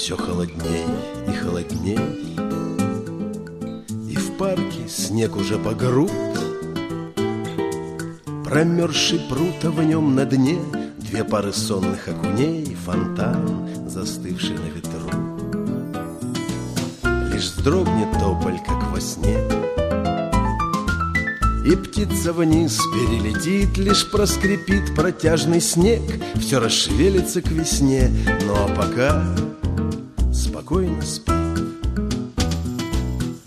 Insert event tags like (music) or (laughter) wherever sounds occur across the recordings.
все холодней и холодней. И в парке снег уже по Промерзший пруд, а в нем на дне Две пары сонных окуней, фонтан, застывший на ветру. Лишь вздрогнет тополь, как во сне, И птица вниз перелетит, Лишь проскрипит протяжный снег, Все расшевелится к весне, Ну а пока спокойно спи.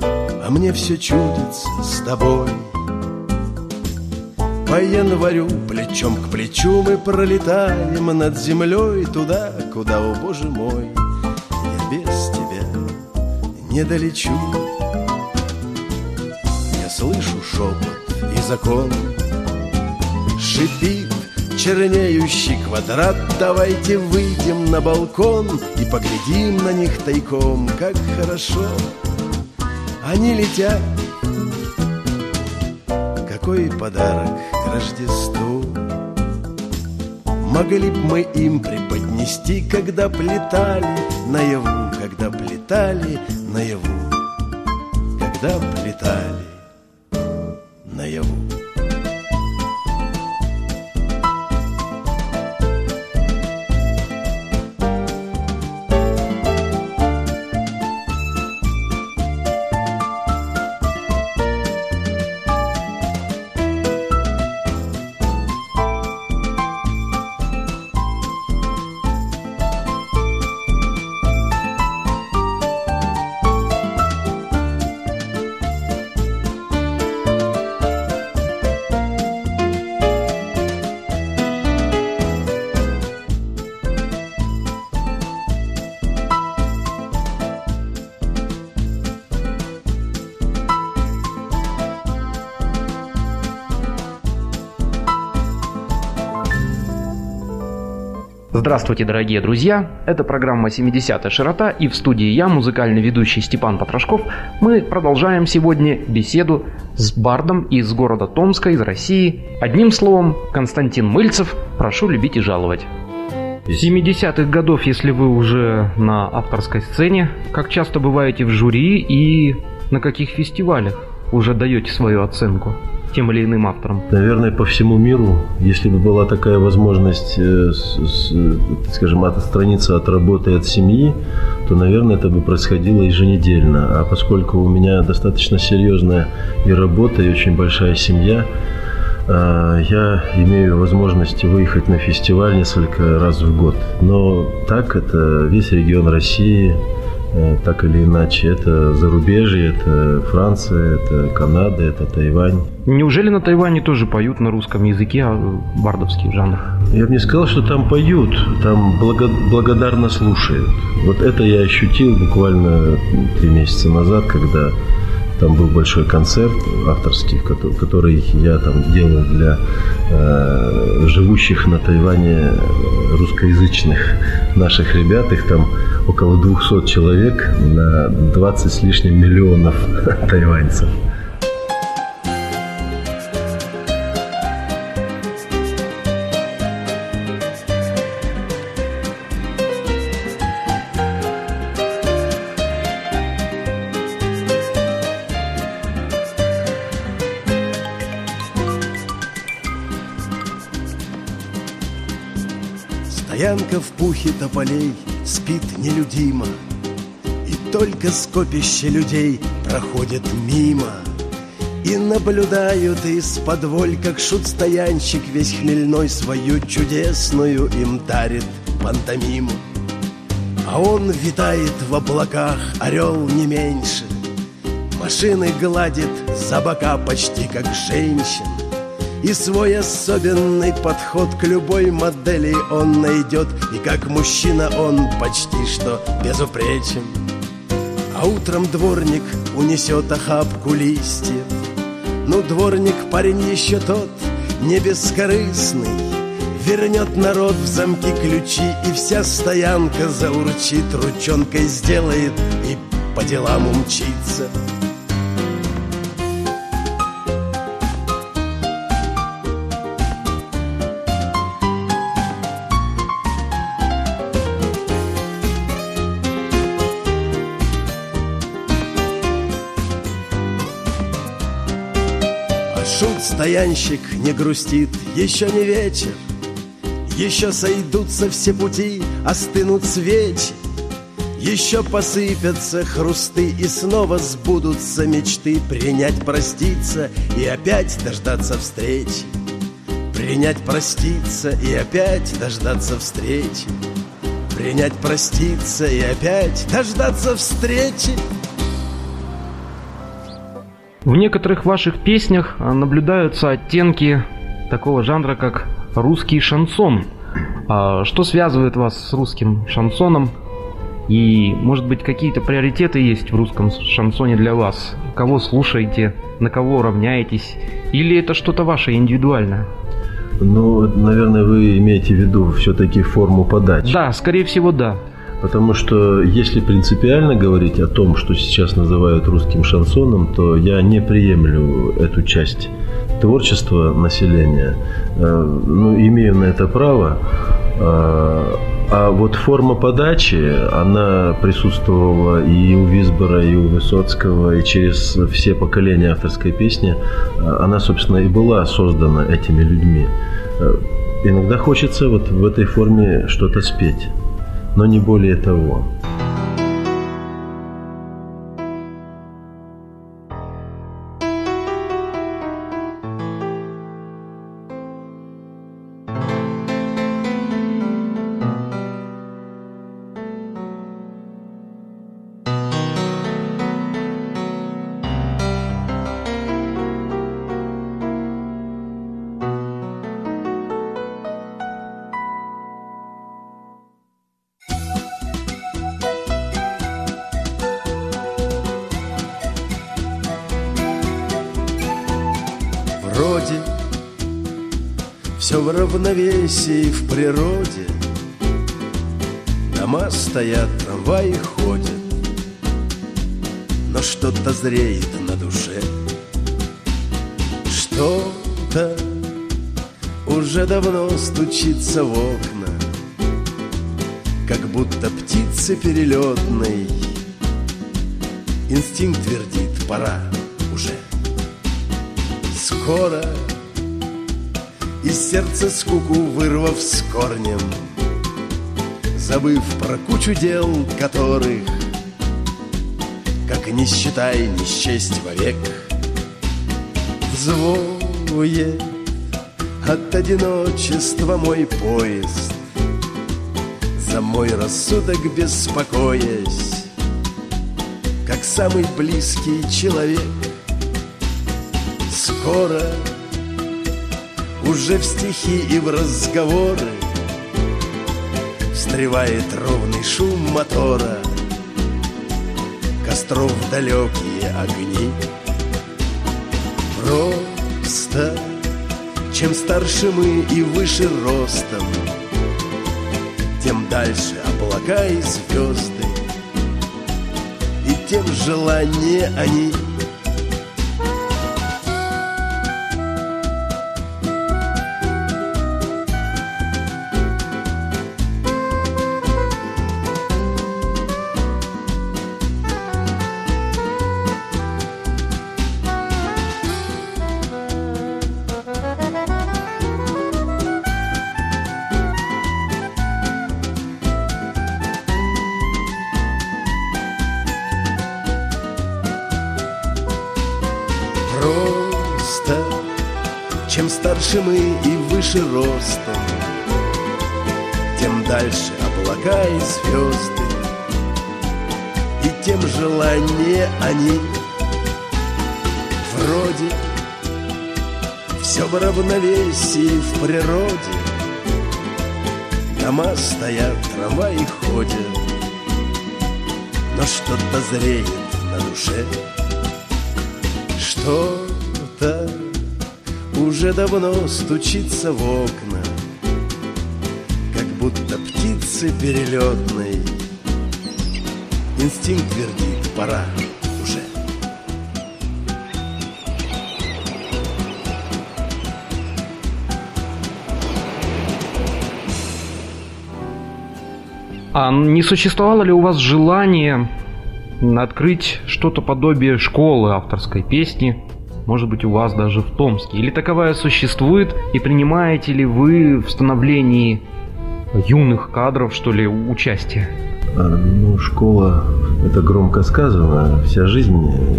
А мне все чудится с тобой — по январю плечом к плечу мы пролетаем над землей Туда, куда, о боже мой, я без тебя не долечу. Я слышу шепот и закон. Шипит чернеющий квадрат. Давайте выйдем на балкон И поглядим на них тайком. Как хорошо они летят. Какой подарок к Рождеству. Могли б мы им преподнести, когда плетали наяву, когда плетали наяву, когда плетали Здравствуйте, дорогие друзья! Это программа «70-я широта» и в студии я, музыкальный ведущий Степан Потрошков. Мы продолжаем сегодня беседу с бардом из города Томска, из России. Одним словом, Константин Мыльцев. Прошу любить и жаловать. 70-х годов, если вы уже на авторской сцене, как часто бываете в жюри и на каких фестивалях уже даете свою оценку? Тем или иным автором? Наверное, по всему миру, если бы была такая возможность, э, скажем, отстраниться от работы от семьи, то, наверное, это бы происходило еженедельно. А поскольку у меня достаточно серьезная и работа, и очень большая семья, э, я имею возможность выехать на фестиваль несколько раз в год. Но так это весь регион России, Э, так или иначе. Это зарубежье, это Франция, это Канада, это Тайвань. Неужели на Тайване тоже поют на русском языке а бардовский жанр? Я бы не сказал, что там поют, там благо- благодарно слушают. Вот это я ощутил буквально три месяца назад, когда там был большой концерт авторский, который я там делал для э, живущих на Тайване русскоязычных наших ребят. Их там около 200 человек на 20 с лишним миллионов (laughs) тайваньцев. Стоянка в пухе тополей спит нелюдимо. И только скопище людей проходит мимо. И наблюдают из-под как шут-стоянщик Весь хмельной свою чудесную им дарит пантомиму. А он витает в облаках, орел не меньше. Машины гладит за бока почти как женщин и свой особенный подход к любой модели он найдет. И как мужчина он почти что безупречен. А утром дворник унесет охапку листьев. Ну, дворник парень еще тот, не бескорыстный. Вернет народ в замки ключи И вся стоянка заурчит. Ручонкой сделает и по делам умчится Шут-стоянщик не грустит, еще не вечер. Еще сойдутся все пути, остынут свечи. Еще посыпятся хрусты И снова сбудутся мечты. Принять, проститься и опять дождаться встречи. Принять, проститься и опять дождаться встречи. Принять, проститься и опять дождаться встречи В некоторых ваших песнях а, наблюдаются оттенки такого жанра, как русский шансон. А что связывает вас с русским шансоном? И, может быть, какие-то приоритеты есть в русском шансоне для вас? Кого слушаете? На кого равняетесь? Или это что-то ваше индивидуальное? Ну, наверное, вы имеете в виду все-таки форму подачи. Да, скорее всего, да. Потому что если принципиально говорить о том, что сейчас называют русским шансоном, то я не приемлю эту часть творчества населения. Э, ну, имею на это право. Э, а вот форма подачи, она присутствовала и у Висбора, и у Высоцкого, и через все поколения авторской песни. Э, она, собственно, и была создана этими людьми. Иногда хочется вот в этой форме что-то спеть но не более того. Все в равновесии в природе. Дома стоят, трамваи ходят. Но что-то зреет на душе. Что-то уже давно стучится в окна. Как будто птицы перелетной. Инстинкт твердит, пора уже. Скоро Из сердца скуку вырвав с корнем Забыв про кучу дел, которых Как не считай, не счесть вовек Взвоет от одиночества мой поезд За мой рассудок беспокоясь Как самый близкий человек. Скоро Уже в стихи и в разговоры Встревает ровный шум мотора. Костров далекие огни. Просто Чем старше мы и выше ростом Тем дальше облака и звезды. И тем желание они старше мы и выше ростом. Тем дальше облака и звезды И тем желание они. Вроде все в равновесии в природе. Дома стоят, трамваи ходят Но что-то зреет на душе. Что-то уже давно стучится в окна, Как будто птицы перелетной. Инстинкт твердит, пора уже. А не существовало ли у вас желание открыть что-то подобие школы авторской песни может быть, у вас даже в Томске? Или таковая существует, и принимаете ли вы в становлении юных кадров, что ли, участие? А, ну, школа, это громко сказано, вся жизнь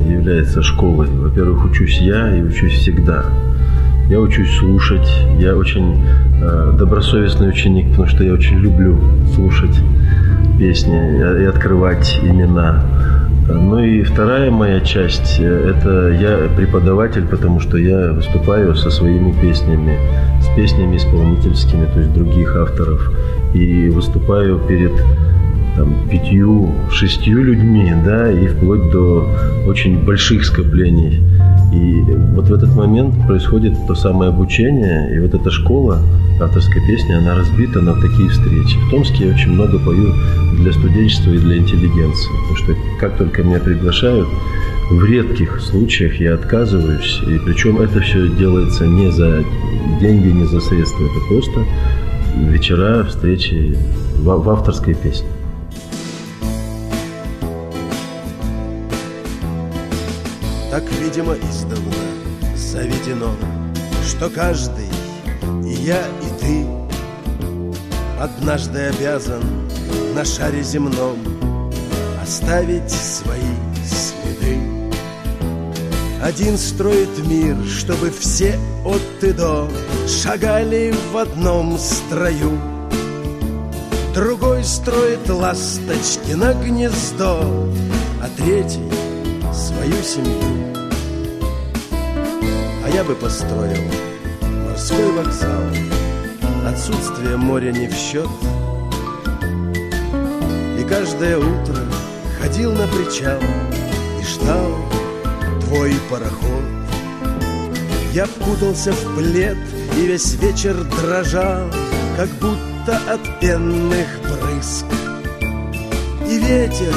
является школой. Во-первых, учусь я и учусь всегда. Я учусь слушать, я очень э, добросовестный ученик, потому что я очень люблю слушать песни и открывать имена. Ну и вторая моя часть – это я преподаватель, потому что я выступаю со своими песнями, с песнями исполнительскими, то есть других авторов, и выступаю перед там, пятью, шестью людьми, да, и вплоть до очень больших скоплений. И вот в этот момент происходит то самое обучение, и вот эта школа авторской песни, она разбита на такие встречи. В Томске я очень много пою для студенчества и для интеллигенции, потому что как только меня приглашают, в редких случаях я отказываюсь, и причем это все делается не за деньги, не за средства, это просто вечера, встречи в, в авторской песне. Так, видимо, издавна заведено, Что каждый, и я, и ты, Однажды обязан на шаре земном Оставить свои следы. Один строит мир, чтобы все от и до Шагали в одном строю. Другой строит ласточки на гнездо, А третий — свою семью я бы построил морской вокзал. Отсутствие моря не в счет. И каждое утро ходил на причал и ждал твой пароход. Я впутался в плед и весь вечер дрожал, как будто от пенных брызг. И ветер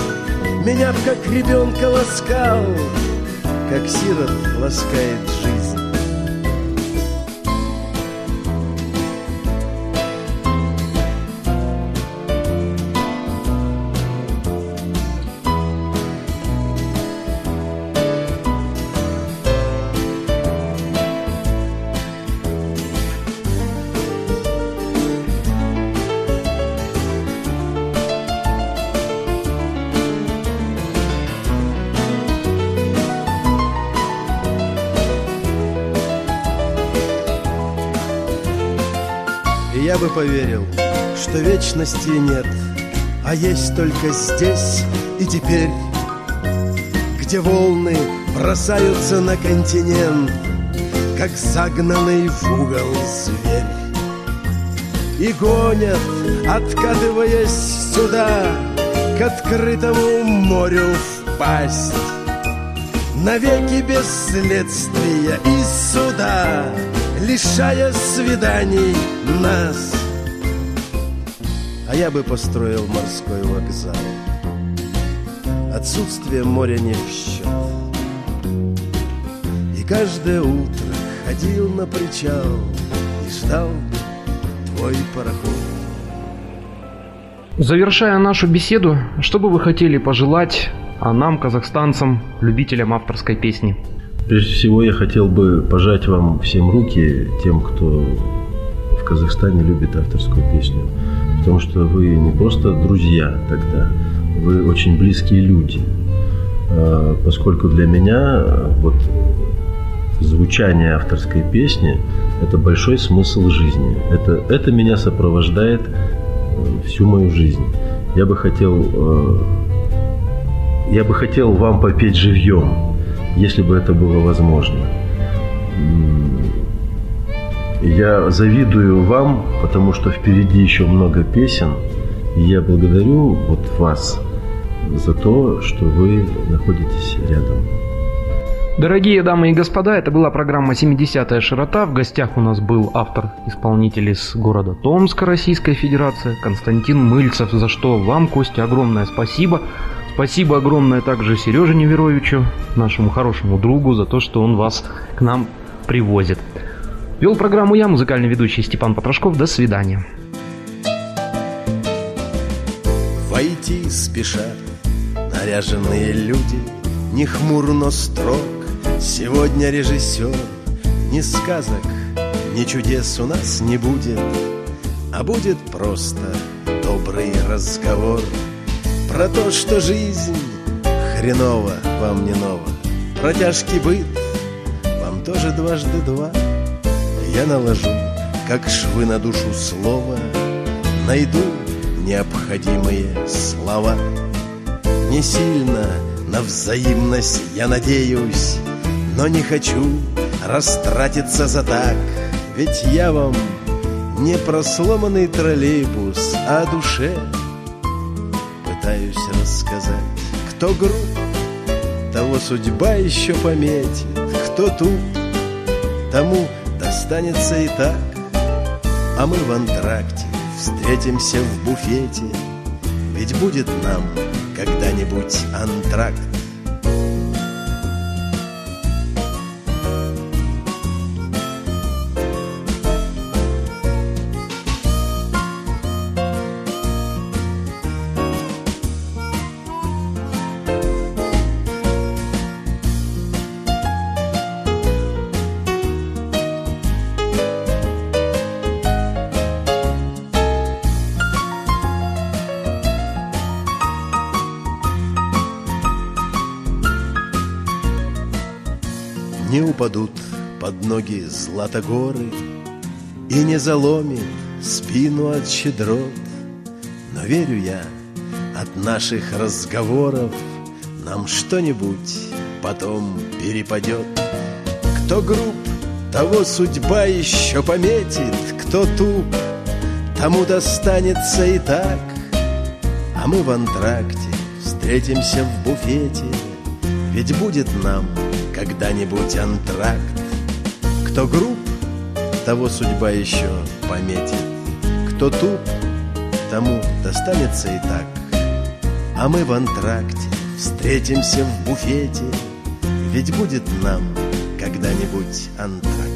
меня как ребенка ласкал, как сирот ласкает бы поверил, что вечности нет, а есть только здесь и теперь, где волны бросаются на континент, как загнанный в угол зверь. И гонят, откатываясь сюда, к открытому морю впасть. Навеки без следствия и суда лишая свиданий нас. А я бы построил морской вокзал. Отсутствие моря не в счет. И каждое утро ходил на причал и ждал твой пароход. Завершая нашу беседу, что бы вы хотели пожелать а нам, казахстанцам, любителям авторской песни? Прежде всего, я хотел бы пожать вам всем руки, тем, кто в Казахстане любит авторскую песню. Потому что вы не просто друзья тогда, вы очень близкие люди. А, поскольку для меня вот звучание авторской песни – это большой смысл жизни. Это, это меня сопровождает э, всю мою жизнь. Я бы хотел, э, я бы хотел вам попеть живьем, если бы это было возможно. Я завидую вам, потому что впереди еще много песен, и я благодарю вот вас за то, что вы находитесь рядом. Дорогие дамы и господа, это была программа «70-я широта». В гостях у нас был автор-исполнитель из города Томска Российской Федерации Константин Мыльцев, за что вам, Костя, огромное спасибо. Спасибо огромное также Сереже Неверовичу, нашему хорошему другу, за то, что он вас к нам привозит. Вел программу я, музыкальный ведущий Степан Потрошков. До свидания. Войти спешат наряженные люди, Не хмур, но строг Сегодня режиссер Ни сказок, ни чудес у нас не будет А будет просто добрый разговор Про то, что жизнь хреново вам не ново. Про тяжкий быт вам тоже дважды два. Я наложу, как швы на душу слова Найду необходимые слова. Не сильно на взаимность я надеюсь Но не хочу растратиться за так. Ведь я вам не про сломанный троллейбус, а о душе Пытаюсь рассказать, кто груб, того судьба еще пометит Кто туп, тому достанется и так. А мы в антракте встретимся в буфете Ведь будет нам когда-нибудь антракт упадут под ноги златогоры И не заломит спину от щедрот. Но верю я, от наших разговоров Нам что-нибудь потом перепадет. Кто груб, того судьба еще пометит Кто туп, тому достанется и так. А мы в антракте встретимся в буфете Ведь будет нам когда-нибудь антракт. Кто груб, того судьба еще пометит. Кто туп, тому достанется и так. А мы в антракте встретимся в буфете, ведь будет нам когда-нибудь антракт.